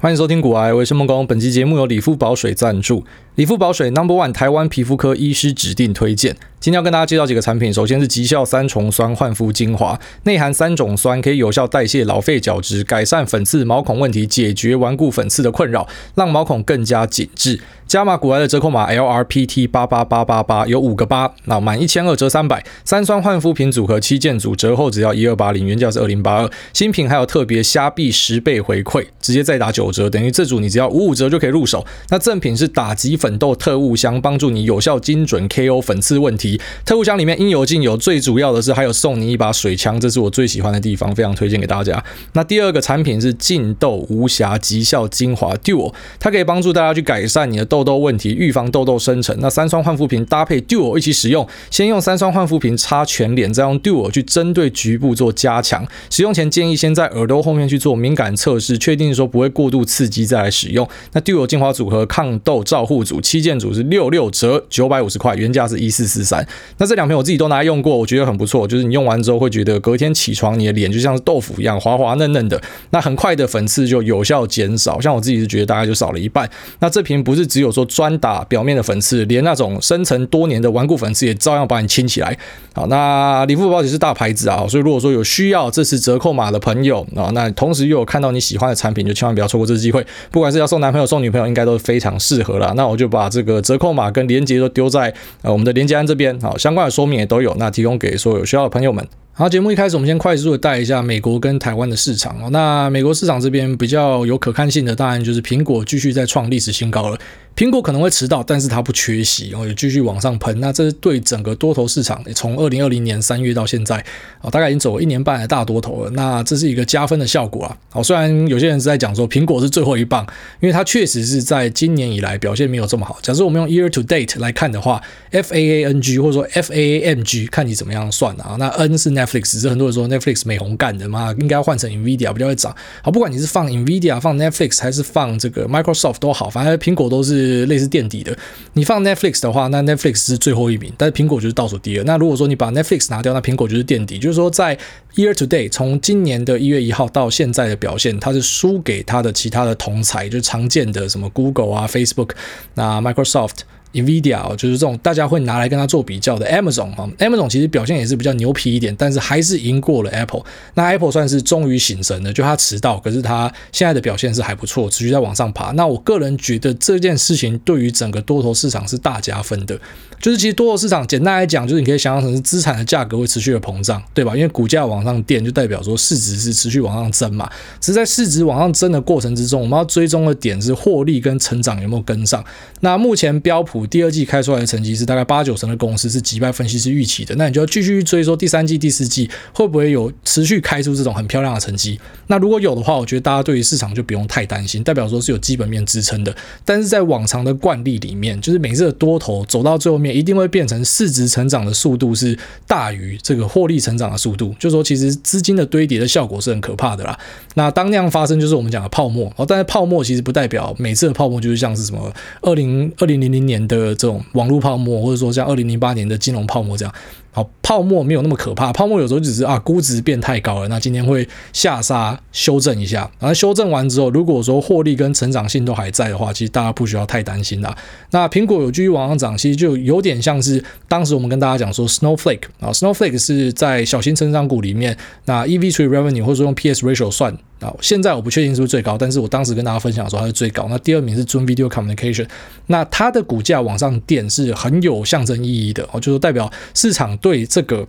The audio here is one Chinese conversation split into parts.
欢迎收听古癌，我是梦工。本期节目由理肤宝水赞助。理肤宝水 Number One 台湾皮肤科医师指定推荐。今天要跟大家介绍几个产品，首先是极效三重酸焕肤精华，内含三种酸，可以有效代谢老废角质，改善粉刺毛孔问题，解决顽固粉刺的困扰，让毛孔更加紧致。加码古癌的折扣码 LRPT 八八八八八有五个八，那满一千二折三百。三酸焕肤品组合七件组，折后只要一二八零，原价是二零八二。新品还有特别虾币十倍回馈，直接再打九五折，等于这组你只要五五折就可以入手。那赠品是打击粉痘特务箱，帮助你有效精准 KO 粉刺问题。特务箱里面应有尽有，最主要的是还有送你一把水枪，这是我最喜欢的地方，非常推荐给大家。那第二个产品是净痘无瑕极效精华 Duo，它可以帮助大家去改善你的痘。痘问题，预防痘痘生成。那三酸焕肤瓶搭配 Duo 一起使用，先用三酸焕肤瓶擦全脸，再用 Duo 去针对局部做加强。使用前建议先在耳朵后面去做敏感测试，确定说不会过度刺激再来使用。那 Duo 精华组合抗痘照护组七件组是六六折，九百五十块，原价是一四四三。那这两瓶我自己都拿来用过，我觉得很不错。就是你用完之后会觉得隔天起床你的脸就像是豆腐一样滑滑嫩嫩的，那很快的粉刺就有效减少。像我自己是觉得大概就少了一半。那这瓶不是只有说专打表面的粉刺，连那种深层多年的顽固粉刺也照样把你清起来。好，那理肤宝也是大牌子啊，所以如果说有需要这次折扣码的朋友啊，那同时又有看到你喜欢的产品，就千万不要错过这机会。不管是要送男朋友送女朋友，应该都非常适合了。那我就把这个折扣码跟链接都丢在呃我们的链接栏这边，好，相关的说明也都有，那提供给所有需要的朋友们。好，节目一开始，我们先快速的带一下美国跟台湾的市场哦。那美国市场这边比较有可看性的，当然就是苹果继续在创历史新高了。苹果可能会迟到，但是它不缺席，然后也继续往上喷。那这是对整个多头市场，从二零二零年三月到现在，啊，大概已经走了一年半的大多头了。那这是一个加分的效果啊。好，虽然有些人是在讲说苹果是最后一棒，因为它确实是在今年以来表现没有这么好。假设我们用 year to date 来看的话，F A A N G 或者说 F A A M G，看你怎么样算啊。那 N 是 net Netflix 是很多人说 Netflix 美红干的嘛，应该要换成 Nvidia 比较会涨。好，不管你是放 Nvidia、放 Netflix 还是放这个 Microsoft 都好，反正苹果都是。类似垫底的。你放 Netflix 的话，那 Netflix 是最后一名，但是苹果就是倒数第二。那如果说你把 Netflix 拿掉，那苹果就是垫底。就是说，在 Year to Date 从今年的一月一号到现在的表现，它是输给它的其他的同才，就是常见的什么 Google 啊、Facebook、那 Microsoft。NVIDIA 就是这种大家会拿来跟它做比较的 Amazon 哈，Amazon 其实表现也是比较牛皮一点，但是还是赢过了 Apple。那 Apple 算是终于醒神了，就它迟到，可是它现在的表现是还不错，持续在往上爬。那我个人觉得这件事情对于整个多头市场是大加分的。就是其实多头市场简单来讲，就是你可以想象成是资产的价格会持续的膨胀，对吧？因为股价往上垫，就代表说市值是持续往上增嘛。只是在市值往上增的过程之中，我们要追踪的点是获利跟成长有没有跟上。那目前标普第二季开出来的成绩是大概八九成的公司是击败分析师预期的，那你就要继续追说第三季、第四季会不会有持续开出这种很漂亮的成绩。那如果有的话，我觉得大家对于市场就不用太担心，代表说是有基本面支撑的。但是在往常的惯例里面，就是每次的多头走到最后面。一定会变成市值成长的速度是大于这个获利成长的速度，就说其实资金的堆叠的效果是很可怕的啦。那当那样发生，就是我们讲的泡沫哦。但是泡沫其实不代表每次的泡沫就是像是什么二零二零零零年的这种网络泡沫，或者说像二零零八年的金融泡沫这样。好，泡沫没有那么可怕，泡沫有时候只是啊估值变太高了，那今天会下杀修正一下，然后修正完之后，如果说获利跟成长性都还在的话，其实大家不需要太担心啦。那苹果有继续往上涨，其实就有点像是当时我们跟大家讲说，Snowflake 啊，Snowflake 是在小型成长股里面，那 EV to Revenue 或者说用 PS ratio 算。啊，现在我不确定是不是最高，但是我当时跟大家分享的时候，它是最高。那第二名是 Zoom Video Communication，那它的股价往上垫是很有象征意义的哦，就是代表市场对这个。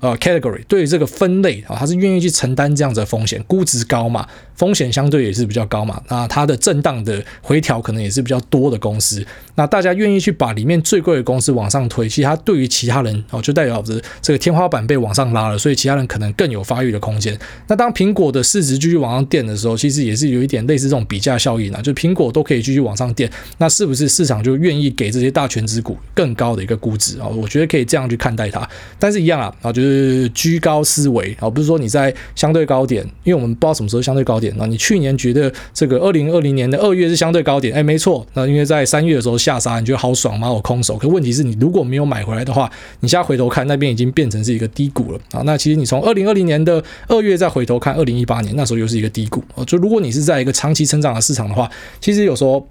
呃，category 对这个分类啊，它是愿意去承担这样子的风险，估值高嘛，风险相对也是比较高嘛。那它的震荡的回调可能也是比较多的公司，那大家愿意去把里面最贵的公司往上推，其实它对于其他人哦，就代表着这个天花板被往上拉了，所以其他人可能更有发育的空间。那当苹果的市值继续往上垫的时候，其实也是有一点类似这种比价效应啊，就苹果都可以继续往上垫，那是不是市场就愿意给这些大权值股更高的一个估值啊？我觉得可以这样去看待它，但是一样啊，啊就是。居高思维啊，不是说你在相对高点，因为我们不知道什么时候相对高点，那你去年觉得这个二零二零年的二月是相对高点，哎，没错。那因为在三月的时候下杀，你觉得好爽吗？我空手。可问题是你如果没有买回来的话，你现在回头看那边已经变成是一个低谷了啊。那其实你从二零二零年的二月再回头看二零一八年，那时候又是一个低谷。就如果你是在一个长期成长的市场的话，其实有时候。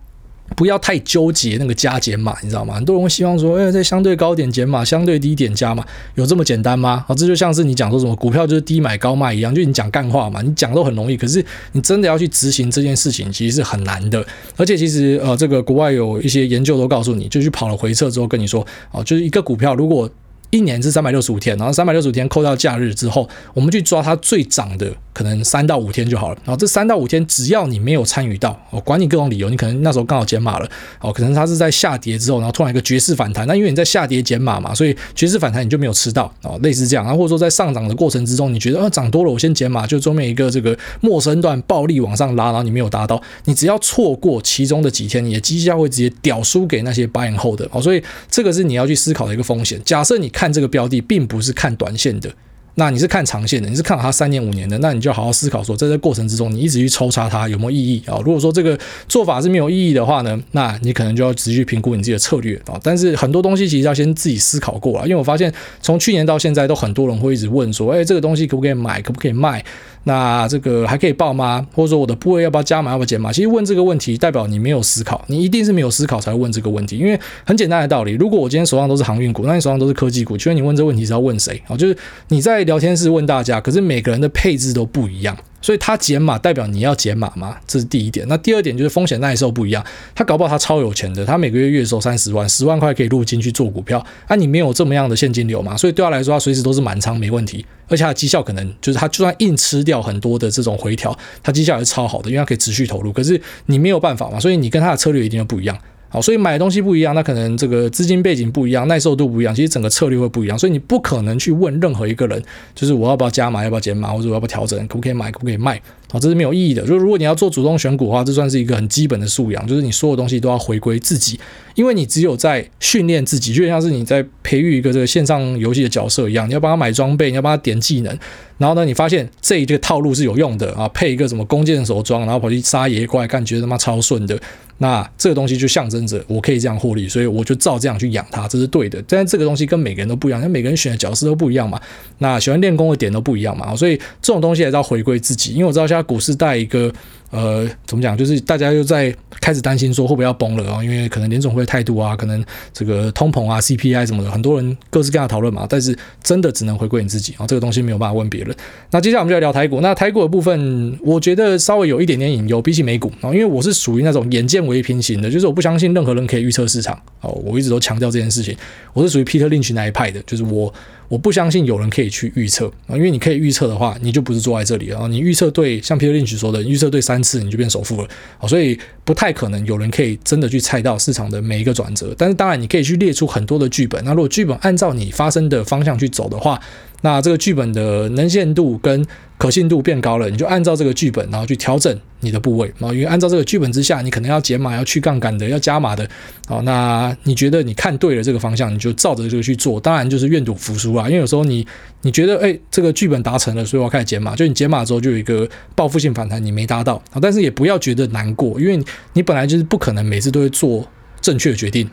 不要太纠结那个加减码，你知道吗？很多人会希望说，哎，在相对高点减码，相对低点加码，有这么简单吗？啊，这就像是你讲说什么股票就是低买高卖一样，就你讲干话嘛，你讲都很容易，可是你真的要去执行这件事情，其实是很难的。而且其实呃，这个国外有一些研究都告诉你，就去跑了回撤之后跟你说，哦，就是一个股票如果。一年是三百六十五天，然后三百六十五天扣掉假日之后，我们去抓它最涨的可能三到五天就好了。然后这三到五天，只要你没有参与到，我管你各种理由，你可能那时候刚好减码了，哦，可能它是在下跌之后，然后突然一个绝世反弹，那因为你在下跌减码嘛，所以绝世反弹你就没有吃到，哦，类似这样。然后或者说在上涨的过程之中，你觉得啊涨多了，我先减码，就中面一个这个陌生段暴力往上拉，然后你没有达到，你只要错过其中的几天，你的绩效会直接屌输给那些 buy and hold 的，哦，所以这个是你要去思考的一个风险。假设你看看这个标的并不是看短线的，那你是看长线的，你是看好它三年五年的，那你就好好思考说，在这过程之中，你一直去抽查它有没有意义啊？如果说这个做法是没有意义的话呢，那你可能就要持续评估你自己的策略啊。但是很多东西其实要先自己思考过了，因为我发现从去年到现在，都很多人会一直问说，哎，这个东西可不可以买，可不可以卖？那这个还可以报吗？或者说我的部位要不要加码，要不要减码？其实问这个问题代表你没有思考，你一定是没有思考才会问这个问题。因为很简单的道理，如果我今天手上都是航运股，那你手上都是科技股，请问你问这个问题是要问谁？哦，就是你在聊天室问大家，可是每个人的配置都不一样。所以它减码代表你要减码吗？这是第一点。那第二点就是风险耐受不一样。他搞不好他超有钱的，他每个月月收三十万，十万块可以入金去做股票。那、啊、你没有这么样的现金流嘛？所以对他来说，他随时都是满仓没问题。而且他绩效可能就是他就算硬吃掉很多的这种回调，他绩效也是超好的，因为他可以持续投入。可是你没有办法嘛，所以你跟他的策略一定要不一样。好，所以买的东西不一样，那可能这个资金背景不一样，耐受度不一样，其实整个策略会不一样。所以你不可能去问任何一个人，就是我要不要加码，要不要减码，或者我要不要调整，可不可以买，可不可以卖。好，这是没有意义的。就如果你要做主动选股的话，这算是一个很基本的素养，就是你所有东西都要回归自己，因为你只有在训练自己，就像是你在培育一个这个线上游戏的角色一样，你要帮他买装备，你要帮他点技能，然后呢，你发现这一个套路是有用的啊，配一个什么弓箭手装，然后跑去杀野怪，感觉他妈超顺的，那这个东西就象征着我可以这样获利，所以我就照这样去养它，这是对的。但这个东西跟每个人都不一样，因为每个人选的角色都不一样嘛，那喜欢练功的点都不一样嘛，所以这种东西还是要回归自己，因为我知道现在股市带一个。呃，怎么讲？就是大家又在开始担心说会不会要崩了啊？因为可能联总会态度啊，可能这个通膨啊、CPI 什么的，很多人各式各样的讨论嘛。但是真的只能回归你自己啊，这个东西没有办法问别人。那接下来我们就来聊台股。那台股的部分，我觉得稍微有一点点隐忧，比起美股啊，因为我是属于那种眼见为凭型的，就是我不相信任何人可以预测市场哦。我一直都强调这件事情，我是属于 Peter Lynch 那一派的，就是我。我不相信有人可以去预测啊，因为你可以预测的话，你就不是坐在这里了啊。你预测对，像 Peter Lynch 说的，预测对三次你就变首富了好，所以不太可能有人可以真的去猜到市场的每一个转折。但是当然，你可以去列出很多的剧本。那如果剧本按照你发生的方向去走的话，那这个剧本的能见度跟可信度变高了，你就按照这个剧本，然后去调整你的部位，然后因为按照这个剧本之下，你可能要减码、要去杠杆的、要加码的，好，那你觉得你看对了这个方向，你就照着这个去做，当然就是愿赌服输啊，因为有时候你你觉得哎，这个剧本达成了，所以我要开始减码，就你减码之后就有一个报复性反弹，你没达到啊，但是也不要觉得难过，因为你本来就是不可能每次都会做正确的决定。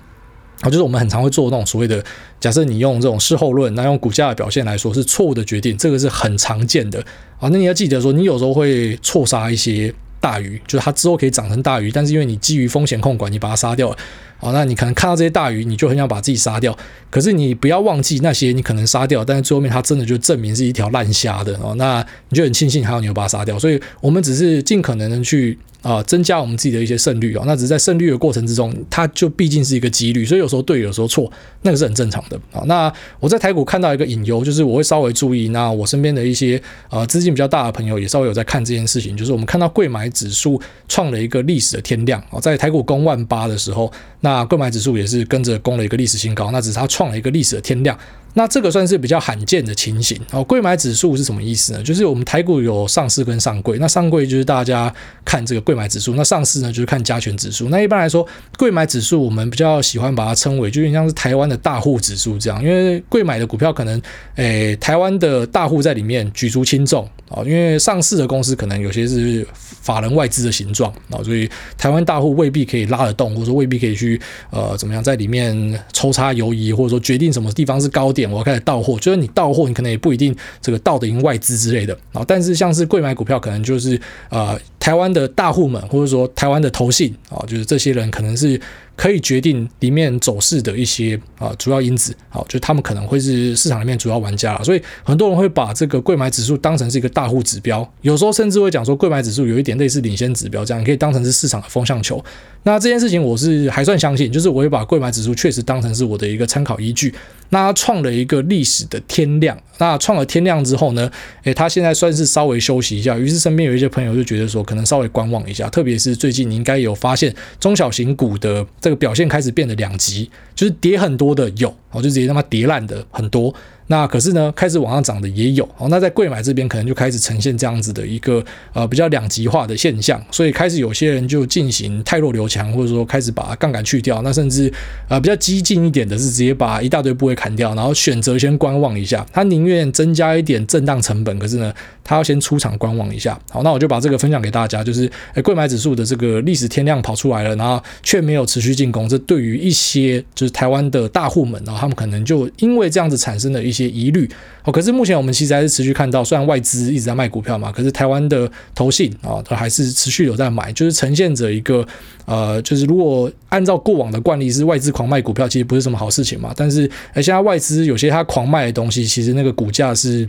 啊，就是我们很常会做那种所谓的，假设你用这种事后论，那用股价的表现来说是错误的决定，这个是很常见的啊。那你要记得说，你有时候会错杀一些大鱼，就是它之后可以长成大鱼，但是因为你基于风险控管，你把它杀掉了。好，那你可能看到这些大鱼，你就很想把自己杀掉。可是你不要忘记那些你可能杀掉，但是最后面它真的就证明是一条烂虾的哦。那你就很庆幸还有你有把它杀掉。所以我们只是尽可能的去、呃、增加我们自己的一些胜率哦。那只是在胜率的过程之中，它就毕竟是一个几率，所以有时候对，有时候错，那个是很正常的啊。那我在台股看到一个隐忧，就是我会稍微注意。那我身边的一些呃资金比较大的朋友也稍微有在看这件事情，就是我们看到贵买指数创了一个历史的天量啊，在台股攻万八的时候。那贵买指数也是跟着攻了一个历史新高，那只是它创了一个历史的天量，那这个算是比较罕见的情形哦。贵买指数是什么意思呢？就是我们台股有上市跟上柜，那上柜就是大家看这个贵买指数，那上市呢就是看加权指数。那一般来说，贵买指数我们比较喜欢把它称为，就有点像是台湾的大户指数这样，因为贵买的股票可能，诶，台湾的大户在里面举足轻重。啊，因为上市的公司可能有些是法人外资的形状啊，所以台湾大户未必可以拉得动，或者说未必可以去呃怎么样在里面抽插游移，或者说决定什么地方是高点，我要开始到货。就是你到货，你可能也不一定这个到得赢外资之类的啊。但是像是贵买股票，可能就是呃台湾的大户们，或者说台湾的投信啊，就是这些人可能是。可以决定里面走势的一些啊主要因子，好，就他们可能会是市场里面主要玩家了，所以很多人会把这个贵买指数当成是一个大户指标，有时候甚至会讲说贵买指数有一点类似领先指标，这样可以当成是市场的风向球。那这件事情我是还算相信，就是我会把贵买指数确实当成是我的一个参考依据。那它创了一个历史的天量，那创了天量之后呢，诶，它现在算是稍微休息一下，于是身边有一些朋友就觉得说，可能稍微观望一下，特别是最近你应该有发现中小型股的这个表现开始变得两极，就是跌很多的有，我，就直接让它跌烂的很多。那可是呢，开始往上涨的也有哦。那在贵买这边，可能就开始呈现这样子的一个呃比较两极化的现象，所以开始有些人就进行太弱留强，或者说开始把杠杆去掉。那甚至呃比较激进一点的是直接把一大堆部位砍掉，然后选择先观望一下。他宁愿增加一点震荡成本，可是呢，他要先出场观望一下。好，那我就把这个分享给大家，就是诶柜买指数的这个历史天量跑出来了，然后却没有持续进攻。这对于一些就是台湾的大户们，然后他们可能就因为这样子产生了一些些。疑虑哦，可是目前我们其实还是持续看到，虽然外资一直在卖股票嘛，可是台湾的投信啊，它还是持续有在买，就是呈现着一个呃，就是如果按照过往的惯例是外资狂卖股票，其实不是什么好事情嘛。但是哎，现在外资有些它狂卖的东西，其实那个股价是。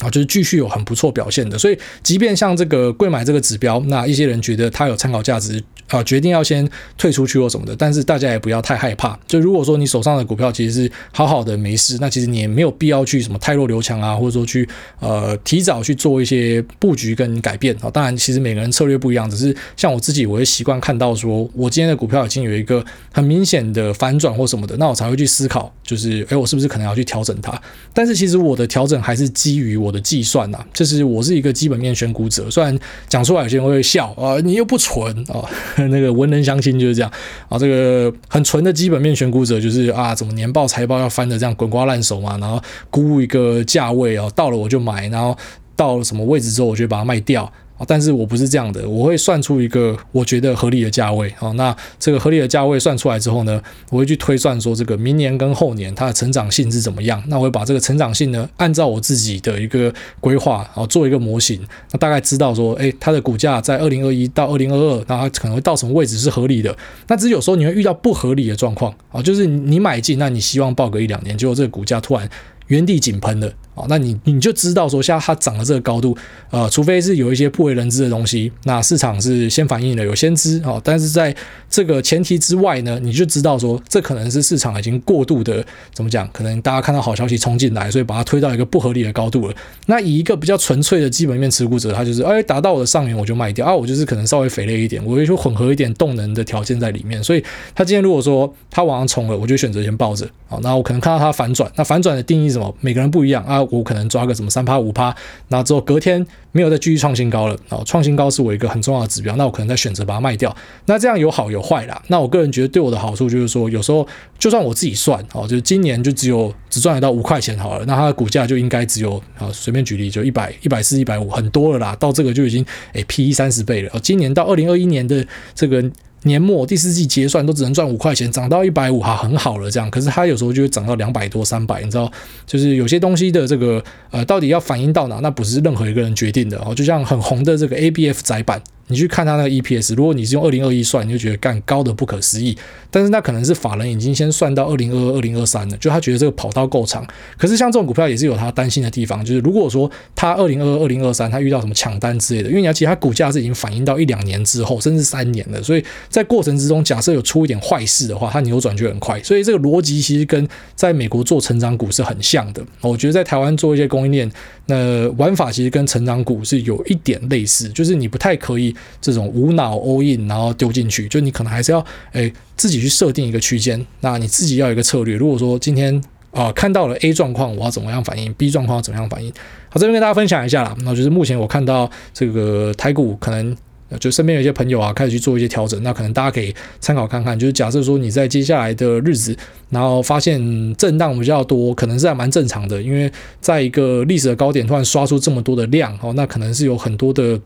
啊，就是继续有很不错表现的，所以即便像这个贵买这个指标，那一些人觉得它有参考价值啊，决定要先退出去或什么的，但是大家也不要太害怕。就如果说你手上的股票其实是好好的没事，那其实你也没有必要去什么太弱留强啊，或者说去呃提早去做一些布局跟改变啊。当然，其实每个人策略不一样，只是像我自己，我会习惯看到说我今天的股票已经有一个很明显的反转或什么的，那我才会去思考，就是诶，我是不是可能要去调整它？但是其实我的调整还是基于我。我的计算呐、就是我是一个基本面选股者，虽然讲出来有些人会笑啊，你又不纯啊，那个文人相亲就是这样啊，这个很纯的基本面选股者就是啊，怎么年报财报要翻的这样滚瓜烂熟嘛，然后估一个价位哦，到了我就买，然后到了什么位置之后，我就把它卖掉。但是我不是这样的，我会算出一个我觉得合理的价位。好，那这个合理的价位算出来之后呢，我会去推算说这个明年跟后年它的成长性是怎么样。那我会把这个成长性呢，按照我自己的一个规划，然后做一个模型，那大概知道说，诶，它的股价在二零二一到二零二二，那它可能会到什么位置是合理的。那只有时候你会遇到不合理的状况啊，就是你买进，那你希望抱个一两年，结果这个股价突然原地井喷了。那你你就知道说，现在它涨的这个高度，呃，除非是有一些不为人知的东西，那市场是先反应的，有先知啊。但是在这个前提之外呢，你就知道说，这可能是市场已经过度的怎么讲？可能大家看到好消息冲进来，所以把它推到一个不合理的高度了。那以一个比较纯粹的基本面持股者，他就是哎，达到我的上缘我就卖掉啊，我就是可能稍微肥了一点，我会说混合一点动能的条件在里面。所以他今天如果说他往上冲了，我就选择先抱着啊。那我可能看到它反转，那反转的定义是什么？每个人不一样啊。我可能抓个什么三趴五趴，那之后隔天没有再继续创新高了啊，创新高是我一个很重要的指标，那我可能再选择把它卖掉。那这样有好有坏啦。那我个人觉得对我的好处就是说，有时候就算我自己算哦，就是今年就只有只赚得到五块钱好了，那它的股价就应该只有啊，随便举例就一百一百四一百五，很多了啦，到这个就已经诶 PE 三十倍了。今年到二零二一年的这个。年末第四季结算都只能赚五块钱，涨到一百五哈，很好了这样。可是它有时候就会涨到两百多、三百，你知道，就是有些东西的这个呃，到底要反映到哪，那不是任何一个人决定的哦。就像很红的这个 ABF 窄板。你去看它那个 EPS，如果你是用二零二一算，你就觉得干高的不可思议。但是那可能是法人已经先算到二零二二、二零二三了，就他觉得这个跑道够长。可是像这种股票也是有他担心的地方，就是如果说他二零二二、二零二三他遇到什么抢单之类的，因为你要其他股价是已经反映到一两年之后，甚至三年了，所以在过程之中，假设有出一点坏事的话，它扭转就很快。所以这个逻辑其实跟在美国做成长股是很像的。我觉得在台湾做一些供应链，那玩法其实跟成长股是有一点类似，就是你不太可以。这种无脑 all in，然后丢进去，就你可能还是要诶自己去设定一个区间，那你自己要有一个策略。如果说今天啊、看到了 A 状况，我要怎么样反应？B 状况要怎么样反应？好，这边跟大家分享一下啦。那就是目前我看到这个台股可能就身边有一些朋友啊，开始去做一些调整。那可能大家可以参考看看，就是假设说你在接下来的日子，然后发现震荡比较多，可能是还蛮正常的，因为在一个历史的高点突然刷出这么多的量哦，那可能是有很多的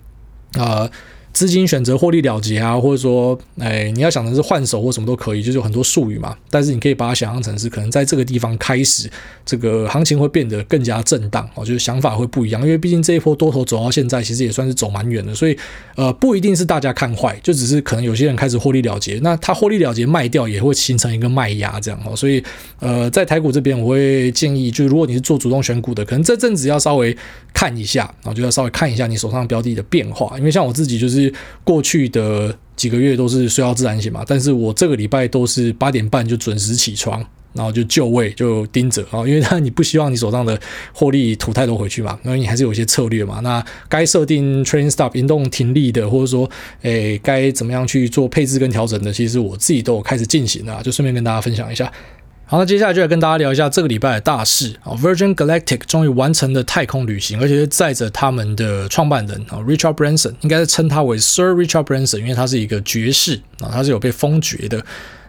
啊。呃资金选择获利了结啊，或者说，哎，你要想的是换手或什么都可以，就是有很多术语嘛。但是你可以把它想象成是可能在这个地方开始，这个行情会变得更加震荡哦，就是想法会不一样。因为毕竟这一波多头走到现在，其实也算是走蛮远的，所以呃，不一定是大家看坏，就只是可能有些人开始获利了结，那他获利了结卖掉也会形成一个卖压这样哦。所以呃，在台股这边，我会建议，就如果你是做主动选股的，可能这阵子要稍微看一下，然后就要稍微看一下你手上标的的变化，因为像我自己就是。过去的几个月都是睡到自然醒嘛，但是我这个礼拜都是八点半就准时起床，然后就就位就盯着啊，因为他你不希望你手上的获利吐太多回去嘛，因为你还是有一些策略嘛。那该设定 train stop 引动停利的，或者说诶该怎么样去做配置跟调整的，其实我自己都有开始进行了，就顺便跟大家分享一下。好，那接下来就来跟大家聊一下这个礼拜的大事啊。Virgin Galactic 终于完成了太空旅行，而且是载着他们的创办人啊，Richard Branson，应该是称他为 Sir Richard Branson，因为他是一个爵士啊，他是有被封爵的。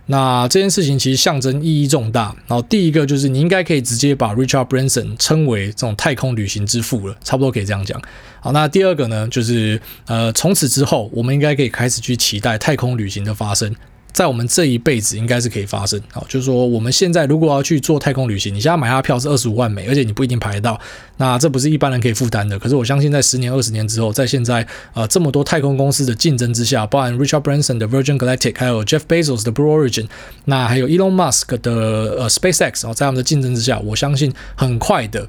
那这件事情其实象征意义重大。然后第一个就是你应该可以直接把 Richard Branson 称为这种太空旅行之父了，差不多可以这样讲。好，那第二个呢，就是呃，从此之后我们应该可以开始去期待太空旅行的发生。在我们这一辈子应该是可以发生，好，就是说我们现在如果要去做太空旅行，你现在买下票是二十五万美，而且你不一定排得到，那这不是一般人可以负担的。可是我相信在十年、二十年之后，在现在呃这么多太空公司的竞争之下，包含 Richard Branson 的 Virgin Galactic，还有 Jeff Bezos 的 Blue Origin，那还有 Elon Musk 的呃 SpaceX，在他们的竞争之下，我相信很快的，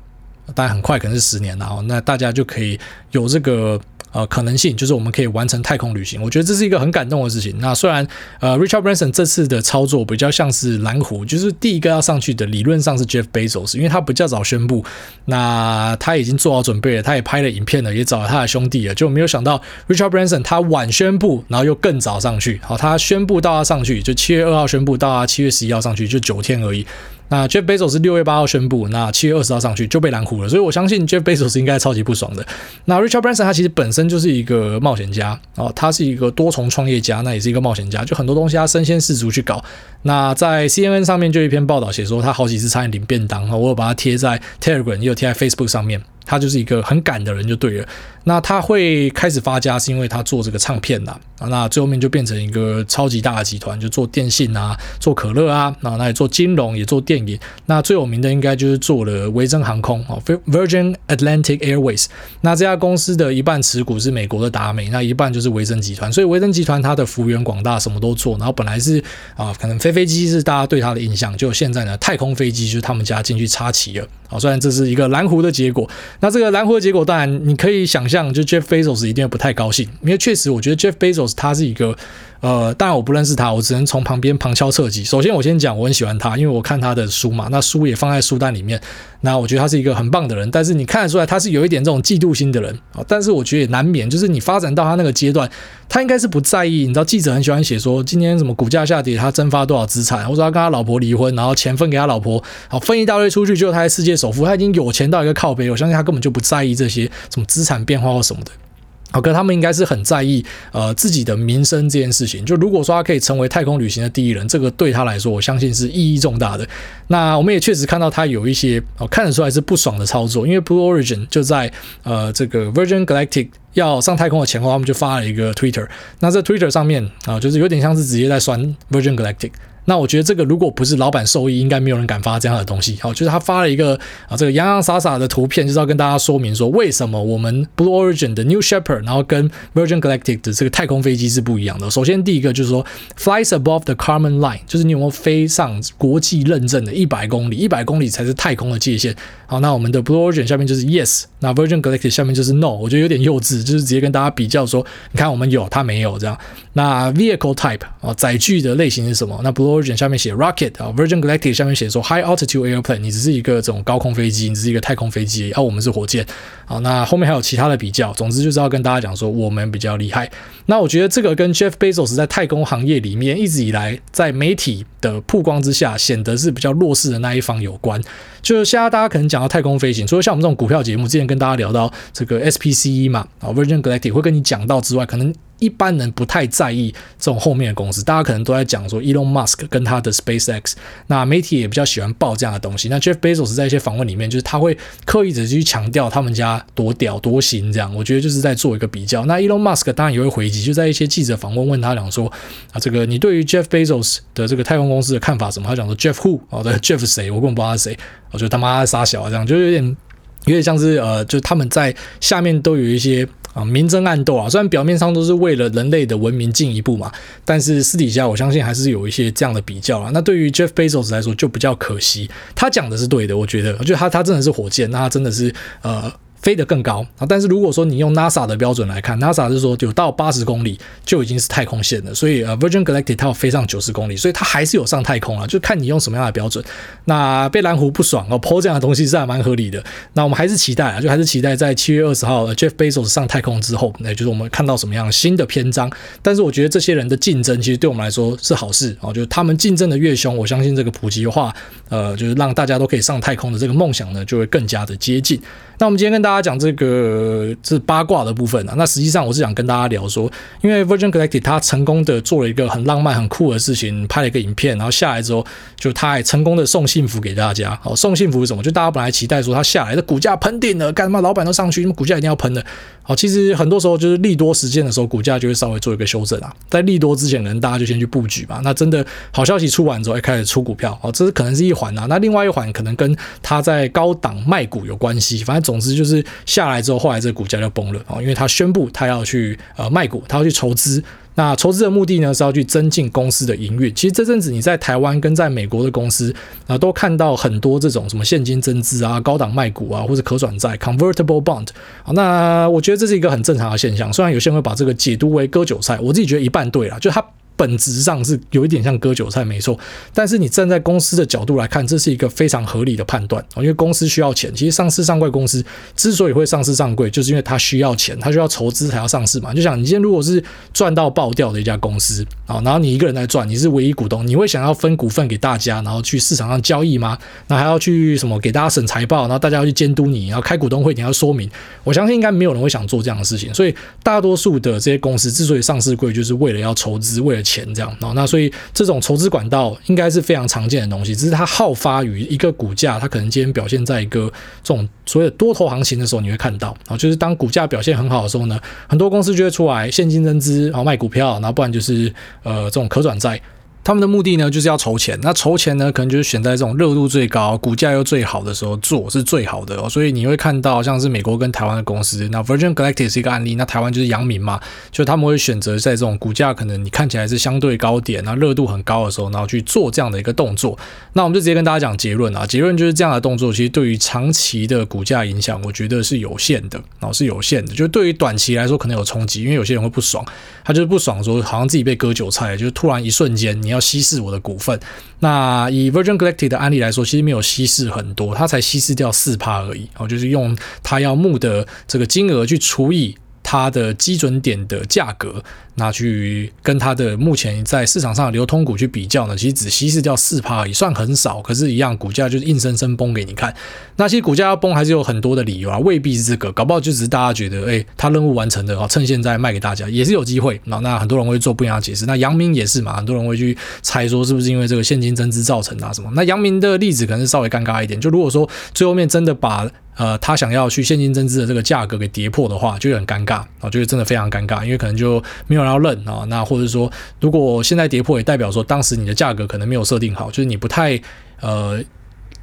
当然很快可能是十年了哦，那大家就可以有这个。呃，可能性就是我们可以完成太空旅行，我觉得这是一个很感动的事情。那虽然呃，Richard Branson 这次的操作比较像是蓝湖，就是第一个要上去的，理论上是 Jeff Bezos，因为他比较早宣布，那他已经做好准备了，他也拍了影片了，也找了他的兄弟了，就没有想到 Richard Branson 他晚宣布，然后又更早上去。好，他宣布到他上去，就七月二号宣布到他七月十一号上去，就九天而已。那 Jeff Bezos 是六月八号宣布，那七月二十号上去就被蓝湖了，所以我相信 Jeff Bezos 应该超级不爽的。那 Richard Branson 他其实本身就是一个冒险家哦，他是一个多重创业家，那也是一个冒险家，就很多东西他身先士卒去搞。那在 CNN 上面就一篇报道写说，他好几次差点领便当，我有把它贴在 Telegram，也有贴在 Facebook 上面。他就是一个很赶的人就对了。那他会开始发家，是因为他做这个唱片呐啊，那最后面就变成一个超级大的集团，就做电信啊，做可乐啊，啊，那也做金融，也做电影。那最有名的应该就是做了维珍航空啊，Virgin Atlantic Airways。那这家公司的一半持股是美国的达美，那一半就是维珍集团。所以维珍集团它的幅员广大，什么都做。然后本来是啊，可能飞飞机是大家对它的印象，就现在呢，太空飞机就是他们家进去插旗了。啊，虽然这是一个蓝湖的结果，那这个蓝湖的结果，当然你可以想象，就 Jeff Bezos 一定不太高兴，因为确实我觉得 Jeff Bezos 他是一个。呃，当然我不认识他，我只能从旁边旁敲侧击。首先，我先讲我很喜欢他，因为我看他的书嘛，那书也放在书单里面。那我觉得他是一个很棒的人，但是你看得出来他是有一点这种嫉妒心的人啊。但是我觉得也难免，就是你发展到他那个阶段，他应该是不在意。你知道记者很喜欢写说，今天什么股价下跌，他蒸发多少资产，或者他跟他老婆离婚，然后钱分给他老婆，好分一大堆出去，结果他是世界首富，他已经有钱到一个靠背，我相信他根本就不在意这些什么资产变化或什么的。好，可他们应该是很在意呃自己的名声这件事情。就如果说他可以成为太空旅行的第一人，这个对他来说，我相信是意义重大的。那我们也确实看到他有一些哦看得出来是不爽的操作，因为 Blue Origin 就在呃这个 Virgin Galactic 要上太空的前后，他们就发了一个 Twitter。那在 Twitter 上面啊，就是有点像是直接在酸 Virgin Galactic。那我觉得这个如果不是老板受益，应该没有人敢发这样的东西。好，就是他发了一个啊，这个洋洋洒洒的图片，就是要跟大家说明说，为什么我们 Blue Origin 的 New Shepard，然后跟 Virgin Galactic 的这个太空飞机是不一样的。首先，第一个就是说，flies above the Kármán line，就是你有没有飞上国际认证的一百公里，一百公里才是太空的界限。好，那我们的 Blue Origin 下面就是 Yes，那 Virgin Galactic 下面就是 No。我觉得有点幼稚，就是直接跟大家比较说，你看我们有，他没有这样。那 Vehicle Type 啊，载具的类型是什么？那 Blue Origin 下面写 Rocket。啊，Virgin Galactic 下面写说 High Altitude Airplane，你只是一个这种高空飞机，你只是一个太空飞机，而、啊、我们是火箭。好，那后面还有其他的比较，总之就是要跟大家讲说我们比较厉害。那我觉得这个跟 Jeff Bezos 在太空行业里面一直以来在媒体的曝光之下显得是比较弱势的那一方有关。就是现在大家可能讲到太空飞行，除了像我们这种股票节目之前跟大家聊到这个 SPCE 嘛，啊 Virgin Galactic 会跟你讲到之外，可能。一般人不太在意这种后面的公司，大家可能都在讲说 Elon Musk 跟他的 SpaceX，那媒体也比较喜欢报这样的东西。那 Jeff Bezos 在一些访问里面，就是他会刻意的去强调他们家多屌多行这样，我觉得就是在做一个比较。那 Elon Musk 当然也会回击，就在一些记者访问问他讲说啊，这个你对于 Jeff Bezos 的这个太空公司的看法什么？他讲说 Jeff Who 哦，对，Jeff 谁？我根本不知道他是谁，我觉得他妈傻小啊，这样就有点有点像是呃，就他们在下面都有一些。啊，明争暗斗啊！虽然表面上都是为了人类的文明进一步嘛，但是私底下我相信还是有一些这样的比较啊。那对于 Jeff Bezos 来说就比较可惜，他讲的是对的，我觉得，我觉得他他真的是火箭，那他真的是呃。飞得更高啊！但是如果说你用 NASA 的标准来看，NASA 是说有到八十公里就已经是太空线了。所以呃，Virgin Galactic 它要飞上九十公里，所以它还是有上太空啊，就看你用什么样的标准。那被蓝湖不爽哦抛这样的东西是还蛮合理的。那我们还是期待啊，就还是期待在七月二十号 Jeff Bezos 上太空之后，那就是我们看到什么样新的篇章。但是我觉得这些人的竞争其实对我们来说是好事啊，就是他们竞争的越凶，我相信这个普及化，呃，就是让大家都可以上太空的这个梦想呢，就会更加的接近。那我们今天跟大家讲这个是八卦的部分啊，那实际上我是想跟大家聊说，因为 Virgin Galactic 它成功的做了一个很浪漫、很酷的事情，拍了一个影片，然后下来之后，就它还成功的送幸福给大家。好，送幸福是什么？就大家本来期待说它下来的股价喷顶了，干嘛老板都上去，那么股价一定要喷的。好，其实很多时候就是利多实践的时候，股价就会稍微做一个修正啊。在利多之前，可能大家就先去布局吧。那真的好消息出完之后，开始出股票，哦，这是可能是一环啊。那另外一环可能跟他在高档卖股有关系，反正。总之就是下来之后，后来这个股价就崩了啊，因为他宣布他要去呃卖股，他要去筹资。那筹资的目的呢，是要去增进公司的营运。其实这阵子你在台湾跟在美国的公司啊，都看到很多这种什么现金增资啊、高档卖股啊，或者可转债 （convertible bond）。好，那我觉得这是一个很正常的现象。虽然有些人会把这个解读为割韭菜，我自己觉得一半对了，就它。本质上是有一点像割韭菜，没错。但是你站在公司的角度来看，这是一个非常合理的判断。因为公司需要钱。其实上市上柜公司之所以会上市上柜，就是因为它需要钱，它需要筹资才要上市嘛。就想你今天如果是赚到爆掉的一家公司啊，然后你一个人在赚，你是唯一股东，你会想要分股份给大家，然后去市场上交易吗？那还要去什么给大家审财报，然后大家要去监督你，然后开股东会，你要说明。我相信应该没有人会想做这样的事情。所以大多数的这些公司之所以上市贵，就是为了要筹资，为了。钱这样，哦，那所以这种筹资管道应该是非常常见的东西，只是它好发于一个股价，它可能今天表现在一个这种所谓的多头行情的时候，你会看到啊，就是当股价表现很好的时候呢，很多公司就会出来现金增资，然后卖股票，然后不然就是呃这种可转债。他们的目的呢，就是要筹钱。那筹钱呢，可能就是选在这种热度最高、股价又最好的时候做，是最好的哦。所以你会看到，像是美国跟台湾的公司，那 Virgin Galactic 是一个案例。那台湾就是阳明嘛，就他们会选择在这种股价可能你看起来是相对高点，那热度很高的时候，然后去做这样的一个动作。那我们就直接跟大家讲结论啊，结论就是这样的动作，其实对于长期的股价影响，我觉得是有限的，然后是有限的。就对于短期来说，可能有冲击，因为有些人会不爽，他就是不爽说，好像自己被割韭菜，就是突然一瞬间你要要稀释我的股。股份，那以 Virgin Galactic 的案例来说，其实没有稀释很多，它才稀释掉四趴而已，哦，就是用它要募的这个金额去除以。它的基准点的价格拿去跟它的目前在市场上的流通股去比较呢，其实只稀释掉四趴，也算很少。可是，一样股价就是硬生生崩给你看。那其实股价要崩还是有很多的理由啊，未必是这个，搞不好就只是大家觉得，哎，它任务完成的啊，趁现在卖给大家也是有机会。那那很多人会做不一样的解释。那阳明也是嘛，很多人会去猜说是不是因为这个现金增资造成啊什么？那阳明的例子可能是稍微尴尬一点。就如果说最后面真的把呃，他想要去现金增资的这个价格给跌破的话，就很尴尬啊，就是真的非常尴尬，因为可能就没有然后认啊。那或者说，如果现在跌破，也代表说当时你的价格可能没有设定好，就是你不太呃。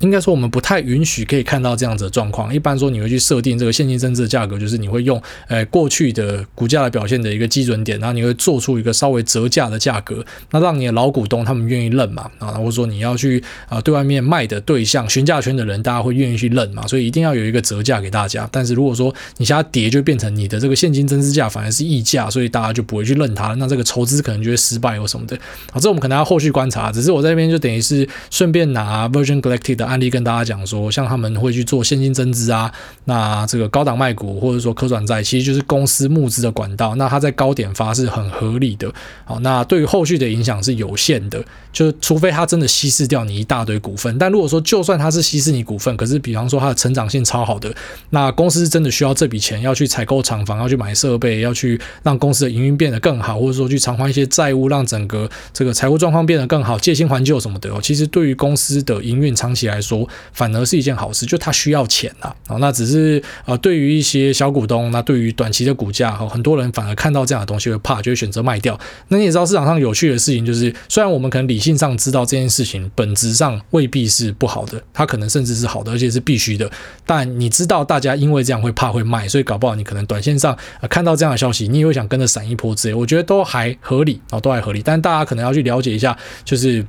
应该说，我们不太允许可以看到这样子的状况。一般说，你会去设定这个现金增资的价格，就是你会用呃过去的股价的表现的一个基准点，然后你会做出一个稍微折价的价格，那让你的老股东他们愿意认嘛啊，或者说你要去啊对外面卖的对象询价权的人，大家会愿意去认嘛，所以一定要有一个折价给大家。但是如果说你现在跌，就变成你的这个现金增资价反而是溢价，所以大家就不会去认它，那这个筹资可能就会失败或什么的。好，这我们可能要后续观察。只是我在这边就等于是顺便拿 Virgin Galactic 的案例跟大家讲说，像他们会去做现金增资啊，那这个高档卖股或者说可转债，其实就是公司募资的管道。那它在高点发是很合理的。好，那对于后续的影响是有限的，就除非它真的稀释掉你一大堆股份。但如果说就算它是稀释你股份，可是比方说它的成长性超好的，那公司真的需要这笔钱要去采购厂房，要去买设备，要去让公司的营运变得更好，或者说去偿还一些债务，让整个这个财务状况变得更好，借新还旧什么的哦。其实对于公司的营运长期来说，反而是一件好事，就它需要钱啊。哦，那只是呃，对于一些小股东，那对于短期的股价，哈很多人反而看到这样的东西会怕，就会选择卖掉。那你也知道市场上有趣的事情就是，虽然我们可能理性上知道这件事情本质上未必是不好的，它可能甚至是好的，而且是必须的。但你知道大家因为这样会怕会卖，所以搞不好你可能短线上看到这样的消息，你也会想跟着闪一波之类。我觉得都还合理啊，都还合理。但大家可能要去了解一下，就是。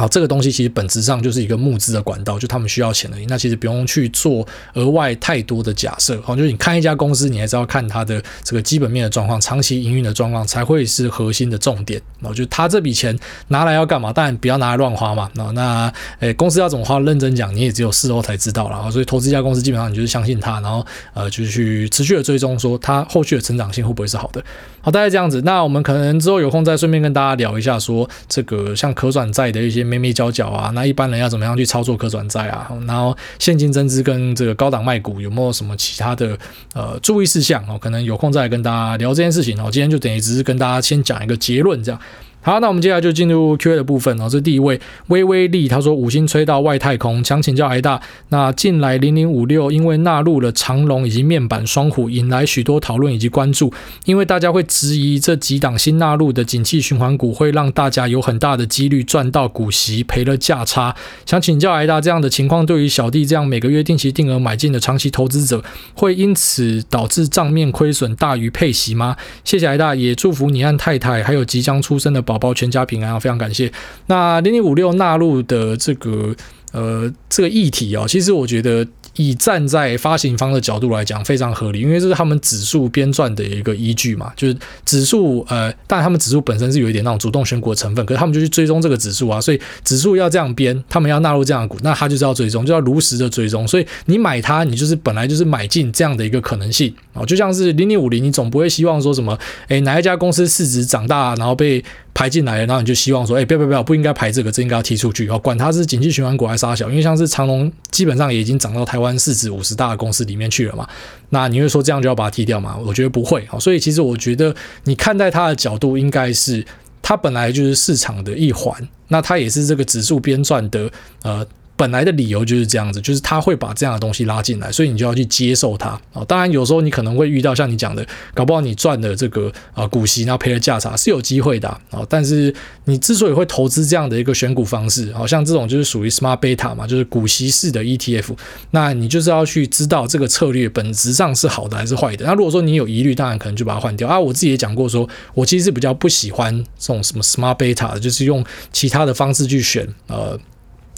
好，这个东西其实本质上就是一个募资的管道，就他们需要钱而已。那其实不用去做额外太多的假设。好，就是你看一家公司，你还是要看它的这个基本面的状况、长期营运的状况才会是核心的重点。然后就他这笔钱拿来要干嘛？当然不要拿来乱花嘛。那那诶，公司要怎么花？认真讲，你也只有事后才知道了。然后所以投资一家公司，基本上你就是相信它，然后呃，就是去持续的追踪，说它后续的成长性会不会是好的。好，大概这样子。那我们可能之后有空再顺便跟大家聊一下，说这个像可转债的一些眉眉角角啊，那一般人要怎么样去操作可转债啊？然后现金增资跟这个高档卖股有没有什么其他的呃注意事项哦？可能有空再来跟大家聊这件事情哦。今天就等于只是跟大家先讲一个结论这样。好，那我们接下来就进入 Q&A 的部分哦。这是第一位微微利，他说五星吹到外太空，想请教癌大，那近来零零五六因为纳入了长龙以及面板双虎，引来许多讨论以及关注，因为大家会质疑这几档新纳入的景气循环股会让大家有很大的几率赚到股息，赔了价差。想请教癌大，这样的情况对于小弟这样每个月定期定额买进的长期投资者，会因此导致账面亏损大于配息吗？谢谢癌大，也祝福你和太太还有即将出生的宝宝全家平安啊！非常感谢。那零零五六纳入的这个呃这个议题啊，其实我觉得。以站在发行方的角度来讲，非常合理，因为这是他们指数编撰的一个依据嘛，就是指数呃，但他们指数本身是有一点那种主动选股的成分，可是他们就去追踪这个指数啊，所以指数要这样编，他们要纳入这样的股，那他就是要追踪，就要如实的追踪，所以你买它，你就是本来就是买进这样的一个可能性啊，就像是零零五零，你总不会希望说什么，诶，哪一家公司市值长大，然后被。排进来，然后你就希望说，哎，不要不要不要，不应该排这个，这应该要踢出去哦。管它是景气循环股还是大小，因为像是长隆，基本上也已经涨到台湾市值五十大的公司里面去了嘛。那你会说这样就要把它踢掉吗？我觉得不会。所以其实我觉得你看待它的角度应该是，它本来就是市场的一环，那它也是这个指数编撰的，呃。本来的理由就是这样子，就是他会把这样的东西拉进来，所以你就要去接受它啊。当然，有时候你可能会遇到像你讲的，搞不好你赚的这个啊股息，然后赔了价差是有机会的啊。但是你之所以会投资这样的一个选股方式，好像这种就是属于 smart beta 嘛，就是股息式的 ETF，那你就是要去知道这个策略本质上是好的还是坏的。那如果说你有疑虑，当然可能就把它换掉啊。我自己也讲过说，我其实是比较不喜欢这种什么 smart beta 的，就是用其他的方式去选呃。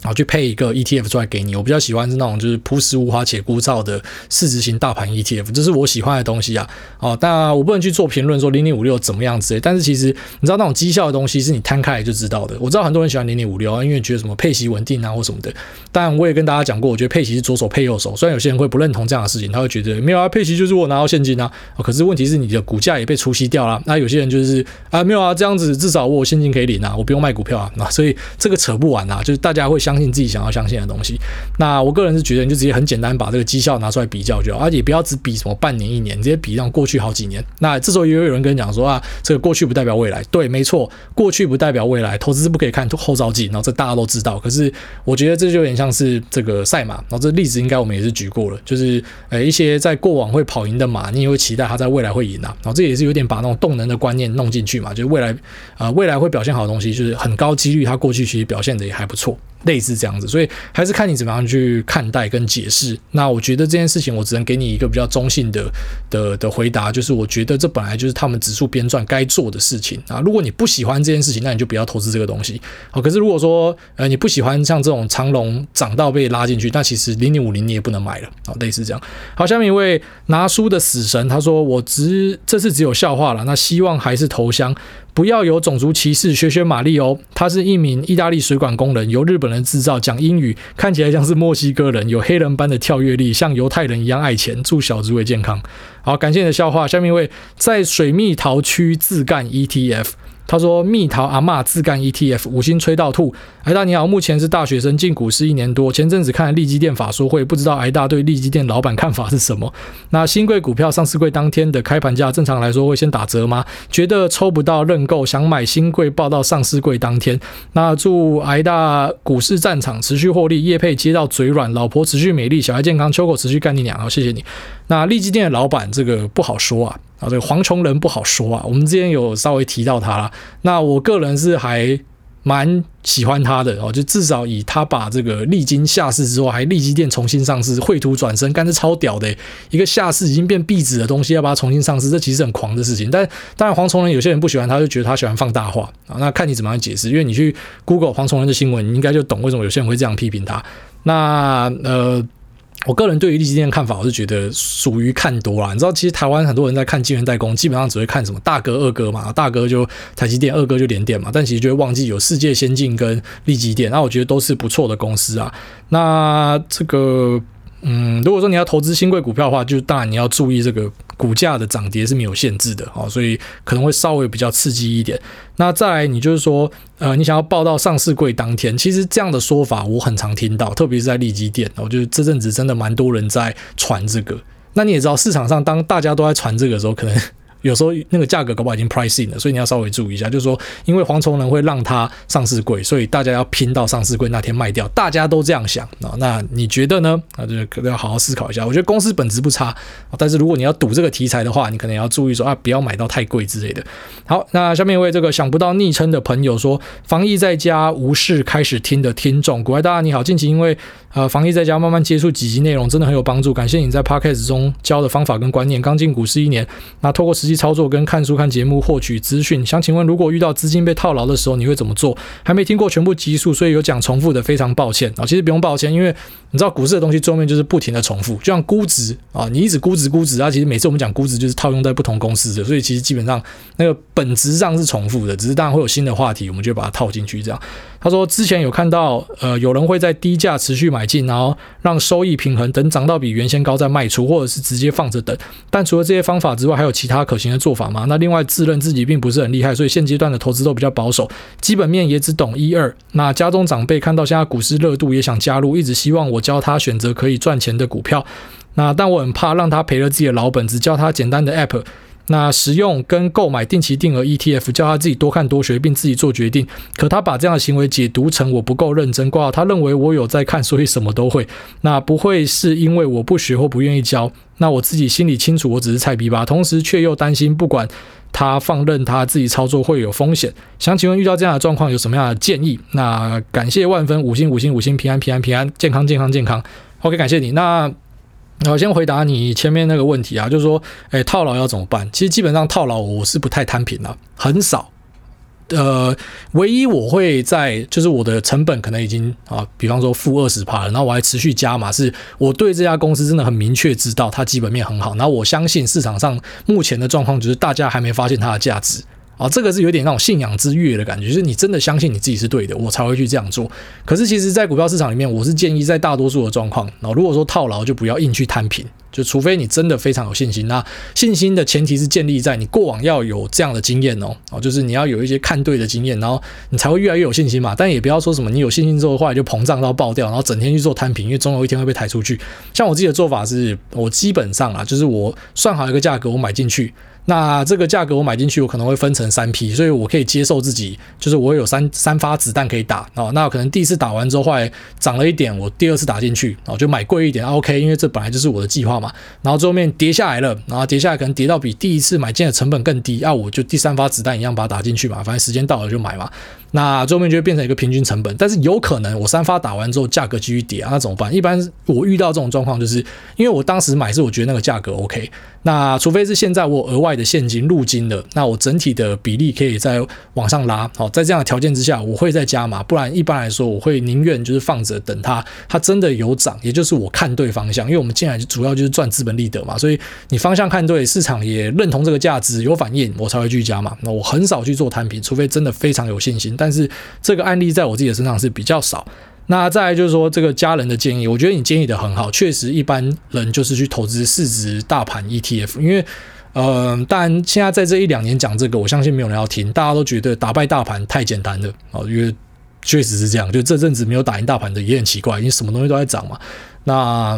然后去配一个 ETF 出来给你，我比较喜欢是那种就是朴实无华且枯燥的市值型大盘 ETF，这是我喜欢的东西啊。哦，但我不能去做评论说零零五六怎么样之类。但是其实你知道那种绩效的东西是你摊开来就知道的。我知道很多人喜欢零零五六啊，因为觉得什么配息稳定啊或什么的。但我也跟大家讲过，我觉得配息是左手配右手。虽然有些人会不认同这样的事情，他会觉得没有啊，配息就是我拿到现金啊。可是问题是你的股价也被除息掉了。那有些人就是啊，没有啊，这样子至少我有现金可以领啊，我不用卖股票啊。那所以这个扯不完啊，就是大家会想相信自己想要相信的东西。那我个人是觉得，你就直接很简单把这个绩效拿出来比较就好，而且不要只比什么半年、一年，直接比让过去好几年。那这时候也有人跟你讲说啊，这个过去不代表未来。对，没错，过去不代表未来。投资是不可以看后照镜，然后这大家都知道。可是我觉得这就有点像是这个赛马，然后这例子应该我们也是举过了，就是呃一些在过往会跑赢的马，你也会期待它在未来会赢啊。然后这也是有点把那种动能的观念弄进去嘛，就是未来啊、呃、未来会表现好的东西，就是很高几率它过去其实表现的也还不错。类似这样子，所以还是看你怎么样去看待跟解释。那我觉得这件事情，我只能给你一个比较中性的的的回答，就是我觉得这本来就是他们指数编撰该做的事情啊。如果你不喜欢这件事情，那你就不要投资这个东西。好，可是如果说呃你不喜欢像这种长龙涨到被拉进去，那其实零零五零你也不能买了。好，类似这样。好，下面一位拿书的死神，他说我只这次只有笑话了，那希望还是投降。不要有种族歧视，学学玛丽欧，他是一名意大利水管工人，由日本人制造，讲英语，看起来像是墨西哥人，有黑人般的跳跃力，像犹太人一样爱钱。祝小猪为健康。好，感谢你的笑话。下面一位在水蜜桃区自干 ETF。他说：“蜜桃阿嬷自干 ETF，五星吹到吐。”癌大你好，目前是大学生，进股市一年多。前阵子看了利基店法说会，不知道癌大对利基店老板看法是什么？那新贵股票上市贵当天的开盘价，正常来说会先打折吗？觉得抽不到认购，想买新贵报到上市贵当天。那祝癌大股市战场持续获利，业配接到嘴软，老婆持续美丽，小孩健康，秋口持续干你娘。好，谢谢你。那利基店的老板这个不好说啊。啊，这个黄崇仁不好说啊。我们之前有稍微提到他了。那我个人是还蛮喜欢他的哦，就至少以他把这个利基下市之后，还立基电重新上市，绘图转身，干是超屌的一个下市已经变壁纸的东西，要把它重新上市，这其实很狂的事情。但当然，黄崇仁有些人不喜欢他，就觉得他喜欢放大化啊。那看你怎么样解释，因为你去 Google 黄崇仁的新闻，你应该就懂为什么有些人会这样批评他。那呃。我个人对于立基电的看法，我是觉得属于看多了。你知道，其实台湾很多人在看晶圆代工，基本上只会看什么大哥、二哥嘛。大哥就台积电，二哥就联电嘛。但其实就会忘记有世界先进跟立基电。那我觉得都是不错的公司啊。那这个。嗯，如果说你要投资新贵股票的话，就当然你要注意这个股价的涨跌是没有限制的哦，所以可能会稍微比较刺激一点。那再来，你就是说，呃，你想要报到上市柜当天，其实这样的说法我很常听到，特别是在利基店，我觉得这阵子真的蛮多人在传这个。那你也知道，市场上当大家都在传这个的时候，可能。有时候那个价格搞不好已经 pricing 了，所以你要稍微注意一下。就是说，因为蝗虫人会让它上市贵，所以大家要拼到上市贵那天卖掉。大家都这样想啊，那你觉得呢？啊，就是可能要好好思考一下。我觉得公司本质不差，但是如果你要赌这个题材的话，你可能要注意说啊，不要买到太贵之类的。好，那下面一位这个想不到昵称的朋友说，防疫在家无事开始听的听众，各位大家你好，近期因为呃防疫在家慢慢接触几集内容，真的很有帮助，感谢你在 podcast 中教的方法跟观念。刚进股市一年，那透过实际操作跟看书看节目获取资讯，想请问，如果遇到资金被套牢的时候，你会怎么做？还没听过全部集数，所以有讲重复的，非常抱歉啊。其实不用抱歉，因为你知道股市的东西，桌面就是不停的重复，就像估值啊，你一直估值估值啊，其实每次我们讲估值就是套用在不同公司的，所以其实基本上那个本质上是重复的，只是当然会有新的话题，我们就把它套进去这样。他说之前有看到呃有人会在低价持续买进，然后让收益平衡，等涨到比原先高再卖出，或者是直接放着等。但除了这些方法之外，还有其他可行的做法吗？那另外自认自己并不是很厉害，所以现阶段的投资都比较保守，基本面也只懂一二。那家中长辈看到现在股市热度，也想加入，一直希望我教他选择可以赚钱的股票。那但我很怕让他赔了自己的老本，只教他简单的 app。那使用跟购买定期定额 ETF，叫他自己多看多学，并自己做决定。可他把这样的行为解读成我不够认真，挂他认为我有在看，所以什么都会。那不会是因为我不学或不愿意教？那我自己心里清楚，我只是菜逼吧。同时却又担心，不管他放任他自己操作会有风险。想请问，遇到这样的状况有什么样的建议？那感谢万分，五星五星五星，平安平安平安，健康健康健康。OK，感谢你。那。我先回答你前面那个问题啊，就是说，诶，套牢要怎么办？其实基本上套牢我是不太摊平的，很少。呃，唯一我会在就是我的成本可能已经啊，比方说负二十趴了，然后我还持续加码，是我对这家公司真的很明确知道它基本面很好，然后我相信市场上目前的状况就是大家还没发现它的价值。啊，这个是有点那种信仰之跃的感觉，就是你真的相信你自己是对的，我才会去这样做。可是其实，在股票市场里面，我是建议在大多数的状况，然后如果说套牢，就不要硬去摊平，就除非你真的非常有信心。那信心的前提是建立在你过往要有这样的经验哦，哦，就是你要有一些看对的经验，然后你才会越来越有信心嘛。但也不要说什么你有信心之后，后来就膨胀到爆掉，然后整天去做摊平，因为总有一天会被抬出去。像我自己的做法是，我基本上啊，就是我算好一个价格，我买进去。那这个价格我买进去，我可能会分成三批，所以我可以接受自己，就是我有三三发子弹可以打哦。那可能第一次打完之后，后来涨了一点，我第二次打进去哦，就买贵一点，OK，因为这本来就是我的计划嘛。然后最后面跌下来了，然后跌下来可能跌到比第一次买进的成本更低，啊，我就第三发子弹一样把它打进去嘛，反正时间到了就买嘛。那最后面就会变成一个平均成本。但是有可能我三发打完之后价格继续跌，那怎么办？一般我遇到这种状况，就是因为我当时买是我觉得那个价格 OK，那除非是现在我额外的现金入金的，那我整体的比例可以再往上拉。好，在这样的条件之下，我会再加码，不然一般来说我会宁愿就是放着等它，它真的有涨，也就是我看对方向，因为我们进来主要就是赚资本利得嘛，所以你方向看对，市场也认同这个价值有反应，我才会去加码。那我很少去做摊平，除非真的非常有信心。但是这个案例在我自己的身上是比较少。那再来就是说，这个家人的建议，我觉得你建议的很好，确实一般人就是去投资市值大盘 ETF，因为呃，当然现在在这一两年讲这个，我相信没有人要听，大家都觉得打败大盘太简单了哦，因为确实是这样，就这阵子没有打赢大盘的也很奇怪，因为什么东西都在涨嘛。那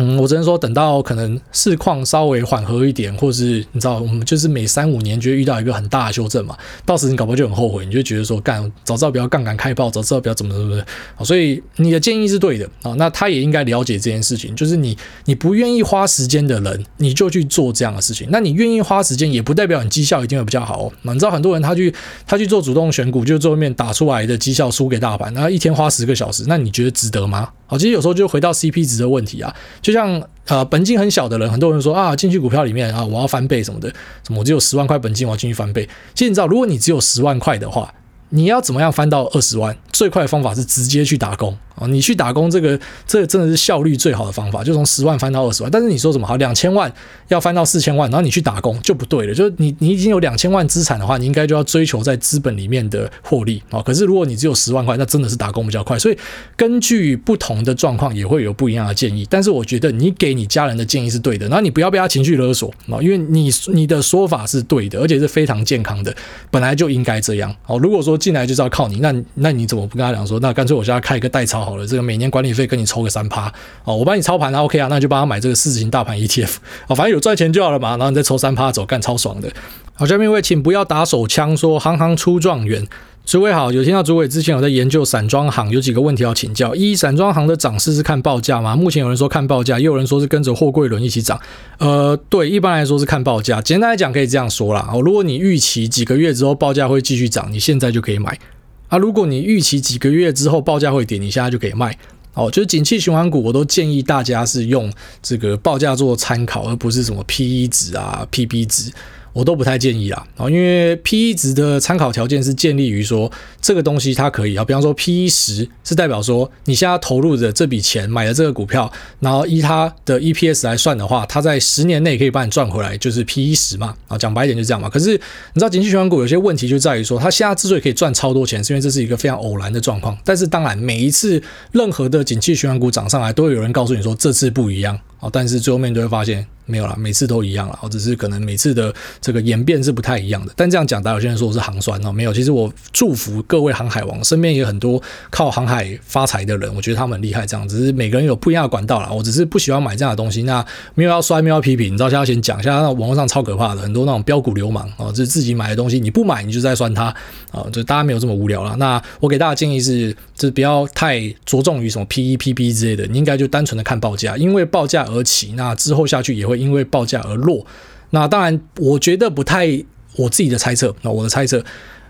嗯，我只能说，等到可能市况稍微缓和一点，或是你知道，我们就是每三五年就会遇到一个很大的修正嘛，到时你搞不好就很后悔，你就觉得说，干，早知道不要杠杆开爆，早知道不要怎么怎么，所以你的建议是对的啊，那他也应该了解这件事情，就是你你不愿意花时间的人，你就去做这样的事情，那你愿意花时间，也不代表你绩效一定会比较好哦。那你知道很多人他去他去做主动选股，就最后面打出来的绩效输给大盘，然后一天花十个小时，那你觉得值得吗？好，其实有时候就回到 CP 值的问题啊，就像呃本金很小的人，很多人说啊进去股票里面啊我要翻倍什么的，什么我只有十万块本金我要进去翻倍，其实你知道如果你只有十万块的话，你要怎么样翻到二十万？最快的方法是直接去打工啊！你去打工，这个这个真的是效率最好的方法，就从十万翻到二十万。但是你说什么好，两千万要翻到四千万，然后你去打工就不对了。就是你你已经有两千万资产的话，你应该就要追求在资本里面的获利啊。可是如果你只有十万块，那真的是打工比较快。所以根据不同的状况也会有不一样的建议。但是我觉得你给你家人的建议是对的，然后你不要被他情绪勒索啊，因为你你的说法是对的，而且是非常健康的，本来就应该这样。哦，如果说进来就是要靠你，那那你怎么不跟他讲说，那干脆。我现在开一个代操好了，这个每年管理费跟你抽个三趴哦，我帮你操盘啊，OK 啊，那就帮他买这个四字型大盘 ETF 哦，反正有赚钱就好了嘛，然后你再抽三趴走，干超爽的。好，下面一位请不要打手枪，说行行出状元。诸位好，有听到诸位之前有在研究散装行，有几个问题要请教：一，散装行的涨势是看报价吗？目前有人说看报价，也有人说是跟着货柜轮一起涨。呃，对，一般来说是看报价。简单来讲，可以这样说啦。哦，如果你预期几个月之后报价会继续涨，你现在就可以买。啊，如果你预期几个月之后报价会跌，你现在就可以卖。哦，就是景气循环股，我都建议大家是用这个报价做参考，而不是什么 PE 值啊、PB 值。我都不太建议啦，啊，因为 P/E 值的参考条件是建立于说这个东西它可以啊，比方说 P/E 十是代表说你现在投入的这笔钱买了这个股票，然后依它的 EPS 来算的话，它在十年内可以帮你赚回来，就是 P/E 十嘛，啊，讲白一点就这样嘛。可是你知道景气循环股有些问题就在于说，它现在之所以可以赚超多钱，是因为这是一个非常偶然的状况。但是当然，每一次任何的景气循环股涨上来，都会有人告诉你说这次不一样。哦，但是最后面就会发现没有啦，每次都一样了，哦，只是可能每次的这个演变是不太一样的。但这样讲，大家有些人说我是行酸哦，没有，其实我祝福各位航海王，身边也有很多靠航海发财的人，我觉得他们很厉害，这样只是每个人有不一样的管道啦。我只是不喜欢买这样的东西，那没有要摔，没有要批评，你知道，现在先讲一下，那网络上超可怕的，很多那种标股流氓哦，就是自己买的东西，你不买你就在酸他啊，就大家没有这么无聊了。那我给大家建议是，就是不要太着重于什么 PE、PB 之类的，你应该就单纯的看报价，因为报价而起，那之后下去也会因为报价而落。那当然，我觉得不太，我自己的猜测，那我的猜测。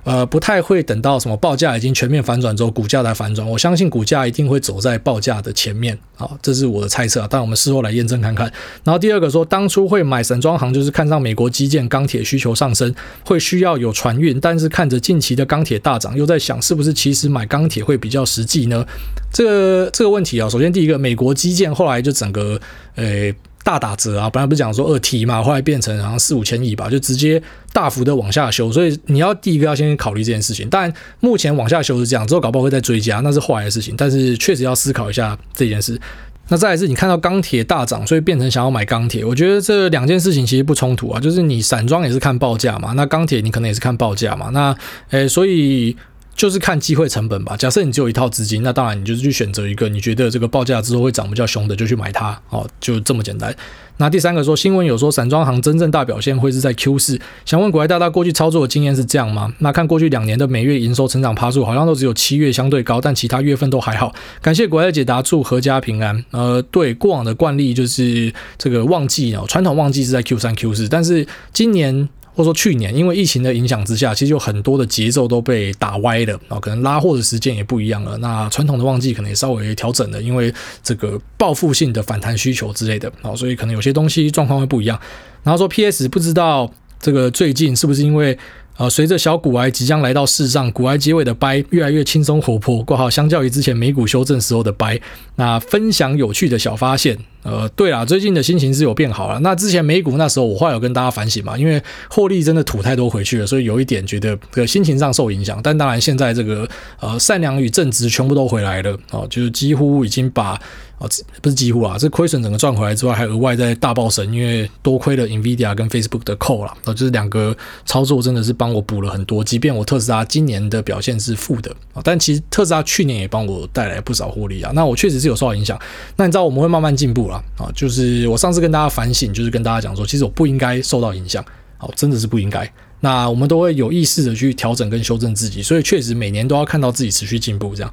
呃，不太会等到什么报价已经全面反转之后，股价才反转。我相信股价一定会走在报价的前面，好，这是我的猜测。但我们事后来验证看看。然后第二个说，当初会买神装行，就是看上美国基建钢铁需求上升，会需要有船运。但是看着近期的钢铁大涨，又在想是不是其实买钢铁会比较实际呢？这个这个问题啊，首先第一个，美国基建后来就整个呃。大打折啊！本来不是讲说二 T 嘛，后来变成好像四五千亿吧，就直接大幅的往下修。所以你要第一个要先考虑这件事情。但目前往下修是这样，之后搞不好会再追加，那是后来的事情。但是确实要思考一下这件事。那再来是你看到钢铁大涨，所以变成想要买钢铁。我觉得这两件事情其实不冲突啊，就是你散装也是看报价嘛，那钢铁你可能也是看报价嘛。那诶，所以。就是看机会成本吧。假设你只有一套资金，那当然你就是去选择一个你觉得这个报价之后会涨比较凶的，就去买它。哦，就这么简单。那第三个说，新闻有说散装行真正大表现会是在 Q 四。想问股海大大过去操作的经验是这样吗？那看过去两年的每月营收成长趴数，好像都只有七月相对高，但其他月份都还好。感谢股海的解答，祝阖家平安。呃，对，过往的惯例就是这个旺季哦，传统旺季是在 Q 三、Q 四，但是今年。或者说去年因为疫情的影响之下，其实有很多的节奏都被打歪了啊，可能拉货的时间也不一样了。那传统的旺季可能也稍微调整了，因为这个报复性的反弹需求之类的啊，所以可能有些东西状况会不一样。然后说 PS 不知道这个最近是不是因为。呃，随着小股癌即将来到市上，股癌结尾的掰越来越轻松活泼。括号相较于之前美股修正时候的掰，那分享有趣的小发现。呃，对啦，最近的心情是有变好了。那之前美股那时候，我后来有跟大家反省嘛，因为获利真的吐太多回去了，所以有一点觉得这个心情上受影响。但当然，现在这个呃善良与正直全部都回来了哦，就是几乎已经把。啊，不是几乎啊，这亏损整个赚回来之外，还额外在大爆神，因为多亏了 Nvidia 跟 Facebook 的扣啦，啊，就是两个操作真的是帮我补了很多。即便我特斯拉今年的表现是负的啊，但其实特斯拉去年也帮我带来不少获利啊。那我确实是有受到影响。那你知道我们会慢慢进步了啊，就是我上次跟大家反省，就是跟大家讲说，其实我不应该受到影响，好，真的是不应该。那我们都会有意识的去调整跟修正自己，所以确实每年都要看到自己持续进步这样。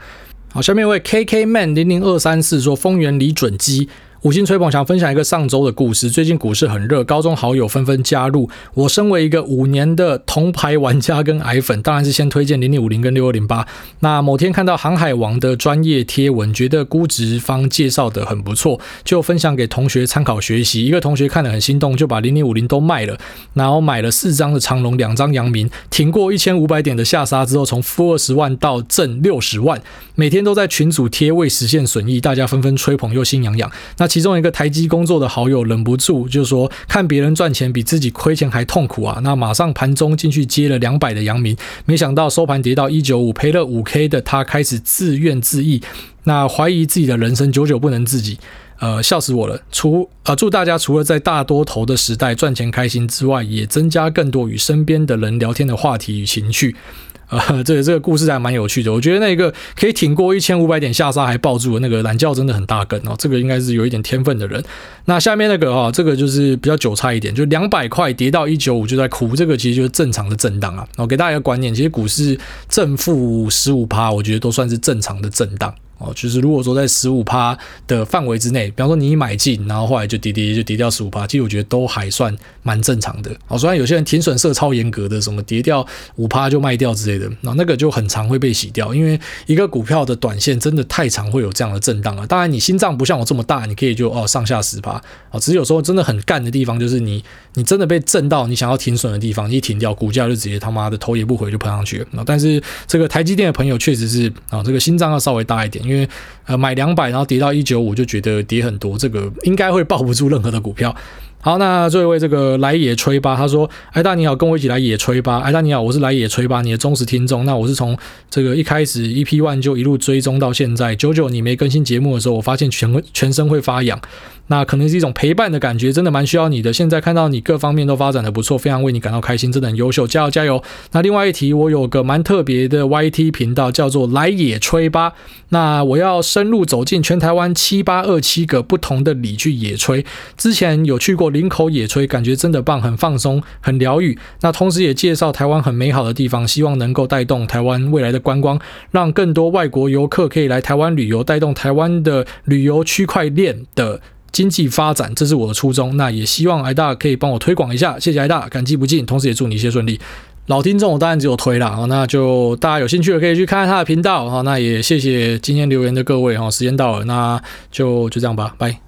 好，下面一位 KK Man 零零二三四说，丰原李准基。五星吹捧，想分享一个上周的故事。最近股市很热，高中好友纷纷加入。我身为一个五年的铜牌玩家跟矮粉，当然是先推荐零零五零跟六二零八。那某天看到航海王的专业贴文，觉得估值方介绍的很不错，就分享给同学参考学习。一个同学看得很心动，就把零零五零都卖了，然后买了四张的长龙，两张阳明，挺过一千五百点的下杀之后，从负二十万到正六十万，每天都在群组贴未实现损益，大家纷纷吹捧又心痒痒。那其中一个台积工作的好友忍不住就说：“看别人赚钱比自己亏钱还痛苦啊！”那马上盘中进去接了两百的阳明，没想到收盘跌到一九五，赔了五 K 的他开始自怨自艾，那怀疑自己的人生久久不能自己，呃，笑死我了。除呃，祝大家除了在大多头的时代赚钱开心之外，也增加更多与身边的人聊天的话题与情趣。呃，这个这个故事还蛮有趣的，我觉得那个可以挺过一千五百点下杀还抱住的那个懒觉真的很大根哦，这个应该是有一点天分的人。那下面那个啊，这个就是比较韭菜一点，就两百块跌到一九五就在哭，这个其实就是正常的震荡啊。我给大家一个观念，其实股市正负十五趴，我觉得都算是正常的震荡。哦，就是如果说在十五趴的范围之内，比方说你一买进，然后后来就跌跌就跌掉十五趴，其实我觉得都还算蛮正常的。哦，虽然有些人停损设超严格的，什么跌掉五趴就卖掉之类的，那那个就很常会被洗掉，因为一个股票的短线真的太常会有这样的震荡了。当然你心脏不像我这么大，你可以就哦上下十趴，哦，只是有时候真的很干的地方，就是你你真的被震到你想要停损的地方，一停掉，股价就直接他妈的头也不回就喷上去了。但是这个台积电的朋友确实是啊，这个心脏要稍微大一点。因为呃买两百，然后跌到一九五，就觉得跌很多，这个应该会抱不住任何的股票。好，那最后一位这个来野吹吧，他说：“艾大你好，跟我一起来野吹吧。”艾大你好，我是来野吹吧，你的忠实听众。那我是从这个一开始 EP One 就一路追踪到现在。久久你没更新节目的时候，我发现全全身会发痒。那可能是一种陪伴的感觉，真的蛮需要你的。现在看到你各方面都发展的不错，非常为你感到开心，真的很优秀，加油加油！那另外一题，我有个蛮特别的 YT 频道，叫做来野炊吧。那我要深入走进全台湾七八二七个不同的里去野炊。之前有去过林口野炊，感觉真的棒，很放松，很疗愈。那同时也介绍台湾很美好的地方，希望能够带动台湾未来的观光，让更多外国游客可以来台湾旅游，带动台湾的旅游区块链的。经济发展，这是我的初衷。那也希望癌大可以帮我推广一下，谢谢癌大，感激不尽。同时也祝你一切顺利。老听众我当然只有推了，那就大家有兴趣的可以去看看他的频道。好，那也谢谢今天留言的各位哈，时间到了，那就就这样吧，拜。